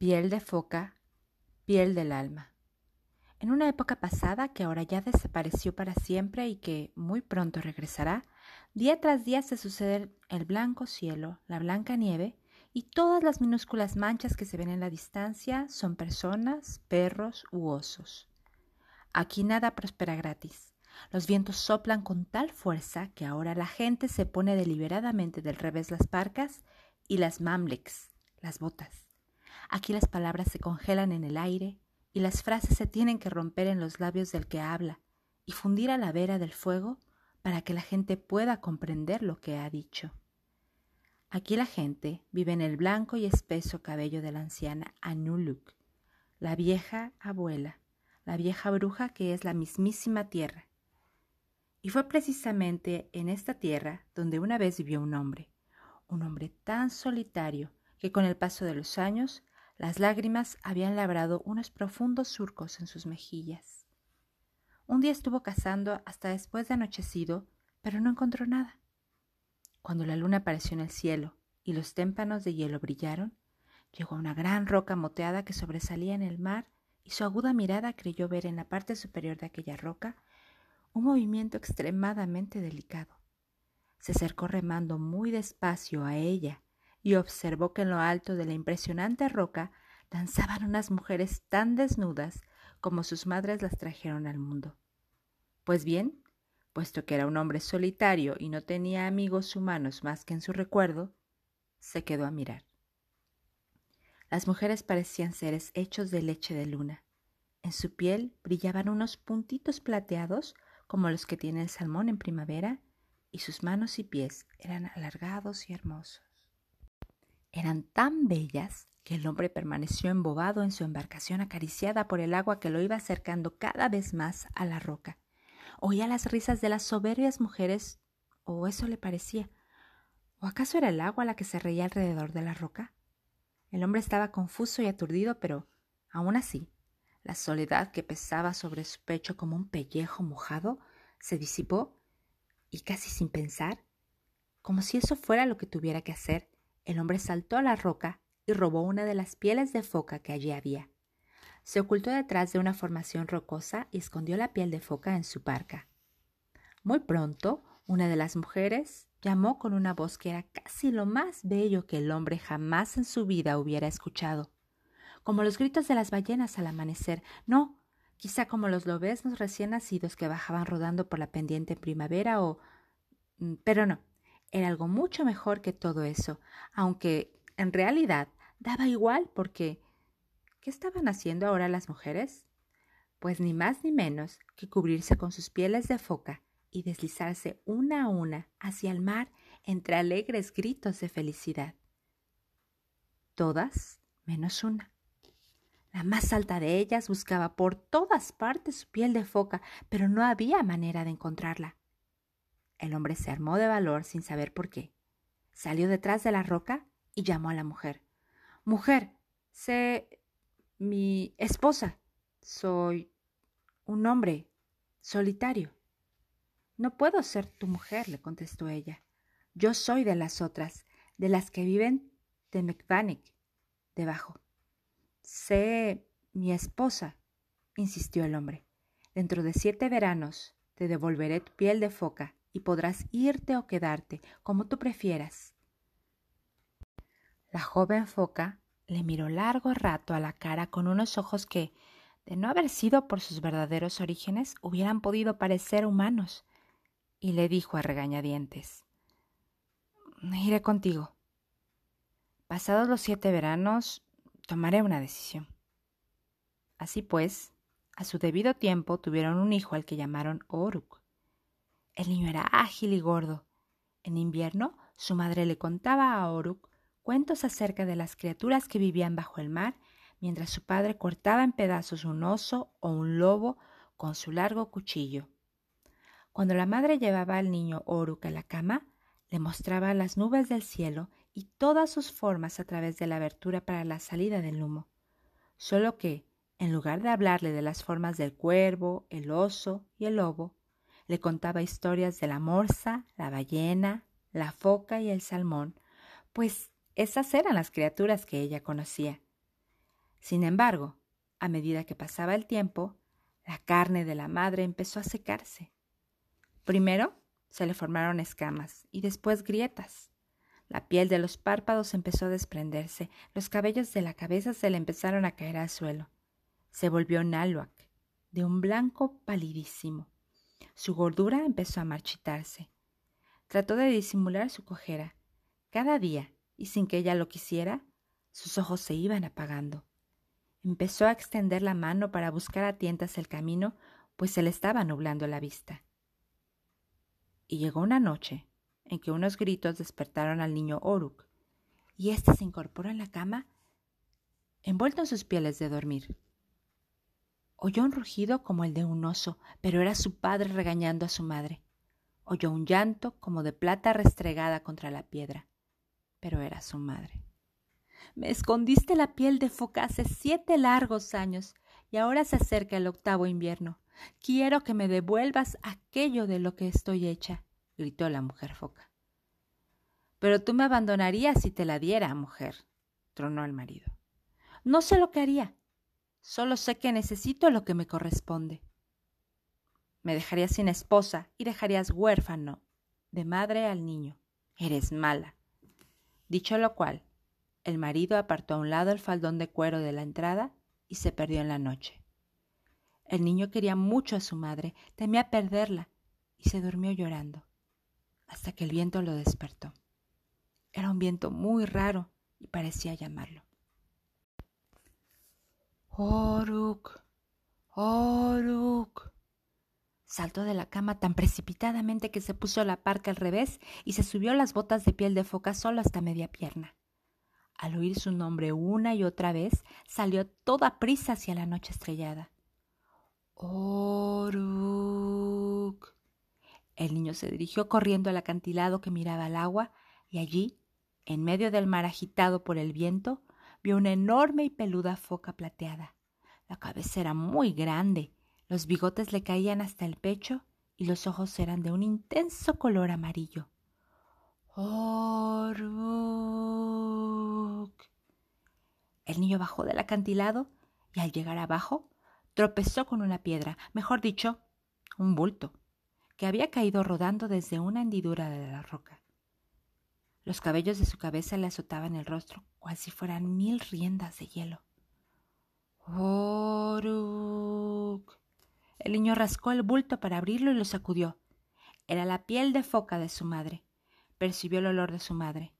Piel de foca, piel del alma. En una época pasada que ahora ya desapareció para siempre y que muy pronto regresará, día tras día se suceden el blanco cielo, la blanca nieve y todas las minúsculas manchas que se ven en la distancia son personas, perros u osos. Aquí nada prospera gratis. Los vientos soplan con tal fuerza que ahora la gente se pone deliberadamente del revés las parcas y las mamleks, las botas. Aquí las palabras se congelan en el aire y las frases se tienen que romper en los labios del que habla y fundir a la vera del fuego para que la gente pueda comprender lo que ha dicho. Aquí la gente vive en el blanco y espeso cabello de la anciana Anuluk, la vieja abuela, la vieja bruja que es la mismísima tierra. Y fue precisamente en esta tierra donde una vez vivió un hombre, un hombre tan solitario que con el paso de los años las lágrimas habían labrado unos profundos surcos en sus mejillas. Un día estuvo cazando hasta después de anochecido, pero no encontró nada. Cuando la luna apareció en el cielo y los témpanos de hielo brillaron, llegó a una gran roca moteada que sobresalía en el mar y su aguda mirada creyó ver en la parte superior de aquella roca un movimiento extremadamente delicado. Se acercó remando muy despacio a ella y observó que en lo alto de la impresionante roca danzaban unas mujeres tan desnudas como sus madres las trajeron al mundo. Pues bien, puesto que era un hombre solitario y no tenía amigos humanos más que en su recuerdo, se quedó a mirar. Las mujeres parecían seres hechos de leche de luna. En su piel brillaban unos puntitos plateados como los que tiene el salmón en primavera, y sus manos y pies eran alargados y hermosos eran tan bellas que el hombre permaneció embobado en su embarcación acariciada por el agua que lo iba acercando cada vez más a la roca. Oía las risas de las soberbias mujeres, o eso le parecía. ¿O acaso era el agua la que se reía alrededor de la roca? El hombre estaba confuso y aturdido, pero aún así, la soledad que pesaba sobre su pecho como un pellejo mojado se disipó y casi sin pensar, como si eso fuera lo que tuviera que hacer, el hombre saltó a la roca y robó una de las pieles de foca que allí había. Se ocultó detrás de una formación rocosa y escondió la piel de foca en su parca. Muy pronto, una de las mujeres llamó con una voz que era casi lo más bello que el hombre jamás en su vida hubiera escuchado, como los gritos de las ballenas al amanecer, no, quizá como los lobeznos recién nacidos que bajaban rodando por la pendiente en primavera o... Mm, pero no, era algo mucho mejor que todo eso, aunque en realidad daba igual porque ¿qué estaban haciendo ahora las mujeres? Pues ni más ni menos que cubrirse con sus pieles de foca y deslizarse una a una hacia el mar entre alegres gritos de felicidad. Todas menos una. La más alta de ellas buscaba por todas partes su piel de foca, pero no había manera de encontrarla. El hombre se armó de valor sin saber por qué. Salió detrás de la roca y llamó a la mujer. Mujer, sé mi esposa. Soy un hombre solitario. No puedo ser tu mujer, le contestó ella. Yo soy de las otras, de las que viven de McVanick, debajo. Sé mi esposa, insistió el hombre. Dentro de siete veranos te devolveré tu piel de foca y podrás irte o quedarte, como tú prefieras. La joven foca le miró largo rato a la cara con unos ojos que, de no haber sido por sus verdaderos orígenes, hubieran podido parecer humanos, y le dijo a regañadientes Iré contigo. Pasados los siete veranos, tomaré una decisión. Así pues, a su debido tiempo tuvieron un hijo al que llamaron Oruk. El niño era ágil y gordo. En invierno, su madre le contaba a Oruk cuentos acerca de las criaturas que vivían bajo el mar, mientras su padre cortaba en pedazos un oso o un lobo con su largo cuchillo. Cuando la madre llevaba al niño Oruk a la cama, le mostraba las nubes del cielo y todas sus formas a través de la abertura para la salida del humo. Solo que, en lugar de hablarle de las formas del cuervo, el oso y el lobo, le contaba historias de la morsa, la ballena, la foca y el salmón, pues esas eran las criaturas que ella conocía. Sin embargo, a medida que pasaba el tiempo, la carne de la madre empezó a secarse. Primero se le formaron escamas y después grietas. La piel de los párpados empezó a desprenderse, los cabellos de la cabeza se le empezaron a caer al suelo. Se volvió náhuac, de un blanco palidísimo. Su gordura empezó a marchitarse. Trató de disimular su cojera. Cada día, y sin que ella lo quisiera, sus ojos se iban apagando. Empezó a extender la mano para buscar a tientas el camino, pues se le estaba nublando la vista. Y llegó una noche en que unos gritos despertaron al niño Oruk, y éste se incorporó en la cama, envuelto en sus pieles de dormir. Oyó un rugido como el de un oso, pero era su padre regañando a su madre. Oyó un llanto como de plata restregada contra la piedra, pero era su madre. Me escondiste la piel de foca hace siete largos años y ahora se acerca el octavo invierno. Quiero que me devuelvas aquello de lo que estoy hecha, gritó la mujer foca. Pero tú me abandonarías si te la diera, mujer, tronó el marido. No sé lo que haría, solo sé que necesito lo que me corresponde. Me dejarías sin esposa y dejarías huérfano de madre al niño. Eres mala. Dicho lo cual, el marido apartó a un lado el faldón de cuero de la entrada y se perdió en la noche. El niño quería mucho a su madre, temía perderla, y se durmió llorando, hasta que el viento lo despertó. Era un viento muy raro y parecía llamarlo. Oruk, Oruk. Saltó de la cama tan precipitadamente que se puso la parca al revés y se subió las botas de piel de foca solo hasta media pierna. Al oír su nombre una y otra vez, salió toda prisa hacia la noche estrellada. Oruk. El niño se dirigió corriendo al acantilado que miraba al agua y allí, en medio del mar agitado por el viento, vio una enorme y peluda foca plateada. La cabeza era muy grande, los bigotes le caían hasta el pecho y los ojos eran de un intenso color amarillo. El niño bajó del acantilado y al llegar abajo tropezó con una piedra, mejor dicho, un bulto, que había caído rodando desde una hendidura de la roca. Los cabellos de su cabeza le azotaban el rostro, cual si fueran mil riendas de hielo. ¡Oruk! El niño rascó el bulto para abrirlo y lo sacudió. Era la piel de foca de su madre. Percibió el olor de su madre.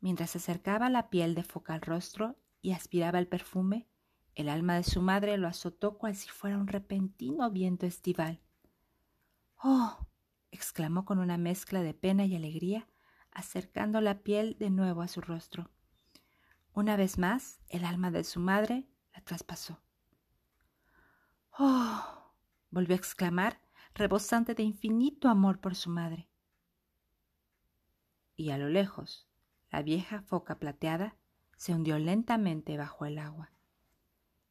Mientras se acercaba la piel de foca al rostro, y aspiraba el perfume, el alma de su madre lo azotó cual si fuera un repentino viento estival. ¡Oh! exclamó con una mezcla de pena y alegría, acercando la piel de nuevo a su rostro. Una vez más, el alma de su madre la traspasó. ¡Oh! volvió a exclamar, rebosante de infinito amor por su madre. Y a lo lejos, la vieja foca plateada se hundió lentamente bajo el agua.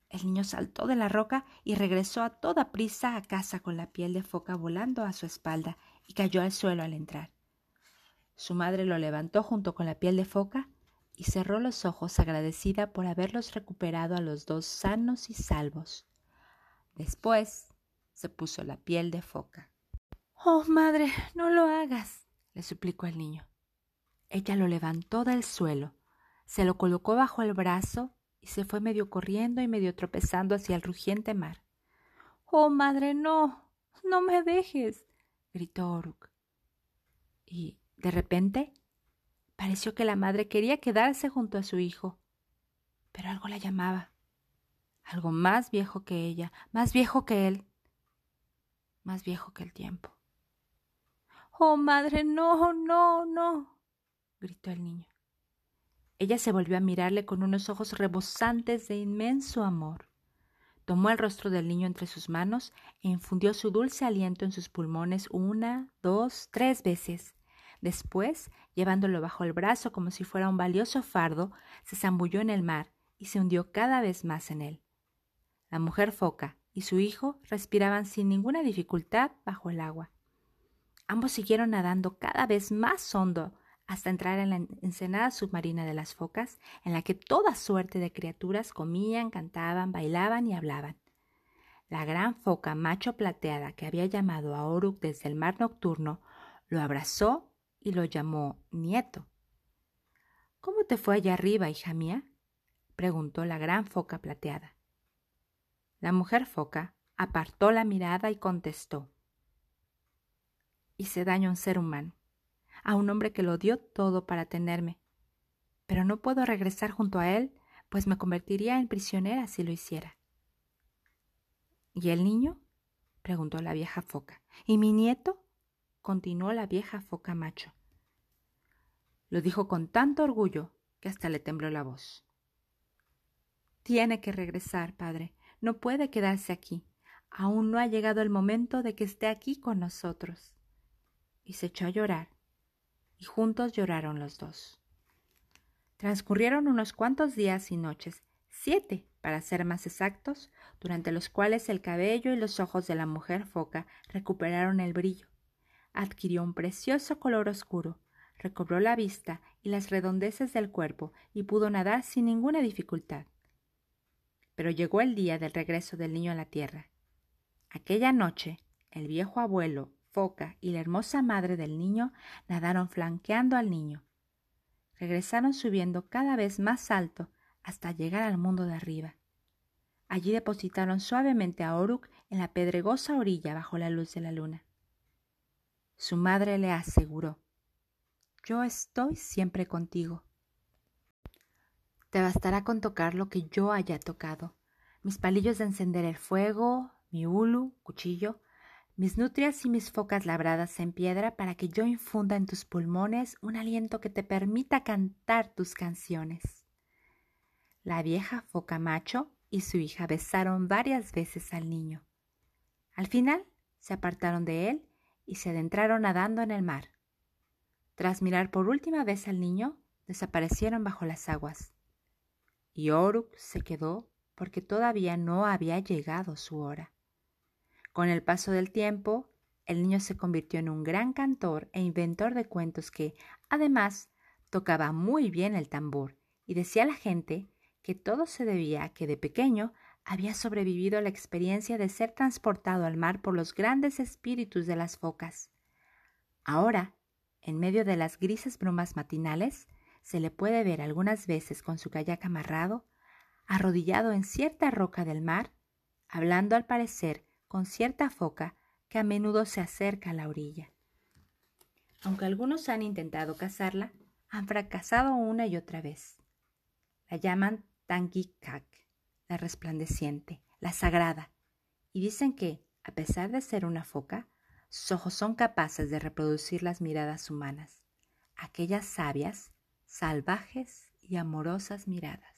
El niño saltó de la roca y regresó a toda prisa a casa con la piel de foca volando a su espalda y cayó al suelo al entrar. Su madre lo levantó junto con la piel de foca y cerró los ojos agradecida por haberlos recuperado a los dos sanos y salvos. Después se puso la piel de foca. Oh, madre, no lo hagas, le suplicó el niño. Ella lo levantó del suelo se lo colocó bajo el brazo y se fue medio corriendo y medio tropezando hacia el rugiente mar. Oh, madre, no, no me dejes, gritó Oruk. Y, de repente, pareció que la madre quería quedarse junto a su hijo, pero algo la llamaba, algo más viejo que ella, más viejo que él, más viejo que el tiempo. Oh, madre, no, no, no, gritó el niño. Ella se volvió a mirarle con unos ojos rebosantes de inmenso amor. Tomó el rostro del niño entre sus manos e infundió su dulce aliento en sus pulmones una, dos, tres veces. Después, llevándolo bajo el brazo como si fuera un valioso fardo, se zambulló en el mar y se hundió cada vez más en él. La mujer foca y su hijo respiraban sin ninguna dificultad bajo el agua. Ambos siguieron nadando cada vez más hondo hasta entrar en la ensenada submarina de las focas, en la que toda suerte de criaturas comían, cantaban, bailaban y hablaban. La gran foca macho plateada que había llamado a Oruk desde el mar nocturno lo abrazó y lo llamó nieto. ¿Cómo te fue allá arriba, hija mía? preguntó la gran foca plateada. La mujer foca apartó la mirada y contestó. Hice daño a un ser humano, a un hombre que lo dio todo para tenerme, pero no puedo regresar junto a él, pues me convertiría en prisionera si lo hiciera. ¿Y el niño? preguntó la vieja foca. ¿Y mi nieto? continuó la vieja foca macho. Lo dijo con tanto orgullo que hasta le tembló la voz. Tiene que regresar, padre. No puede quedarse aquí. Aún no ha llegado el momento de que esté aquí con nosotros. Y se echó a llorar, y juntos lloraron los dos. Transcurrieron unos cuantos días y noches, siete para ser más exactos, durante los cuales el cabello y los ojos de la mujer foca recuperaron el brillo. Adquirió un precioso color oscuro, recobró la vista y las redondeces del cuerpo y pudo nadar sin ninguna dificultad. Pero llegó el día del regreso del niño a la tierra. Aquella noche, el viejo abuelo, Foca y la hermosa madre del niño nadaron flanqueando al niño. Regresaron subiendo cada vez más alto hasta llegar al mundo de arriba. Allí depositaron suavemente a Oruk en la pedregosa orilla bajo la luz de la luna. Su madre le aseguró yo estoy siempre contigo. Te bastará con tocar lo que yo haya tocado. Mis palillos de encender el fuego, mi hulu, cuchillo, mis nutrias y mis focas labradas en piedra para que yo infunda en tus pulmones un aliento que te permita cantar tus canciones. La vieja foca macho y su hija besaron varias veces al niño. Al final se apartaron de él y se adentraron nadando en el mar. Tras mirar por última vez al niño, desaparecieron bajo las aguas. Y Oruk se quedó porque todavía no había llegado su hora. Con el paso del tiempo, el niño se convirtió en un gran cantor e inventor de cuentos que, además, tocaba muy bien el tambor y decía a la gente que todo se debía a que de pequeño había sobrevivido a la experiencia de ser transportado al mar por los grandes espíritus de las focas. Ahora en medio de las grises brumas matinales, se le puede ver algunas veces con su kayak amarrado, arrodillado en cierta roca del mar, hablando al parecer con cierta foca que a menudo se acerca a la orilla. Aunque algunos han intentado cazarla, han fracasado una y otra vez. La llaman Kak, la resplandeciente, la sagrada, y dicen que, a pesar de ser una foca, sus ojos son capaces de reproducir las miradas humanas, aquellas sabias, salvajes y amorosas miradas.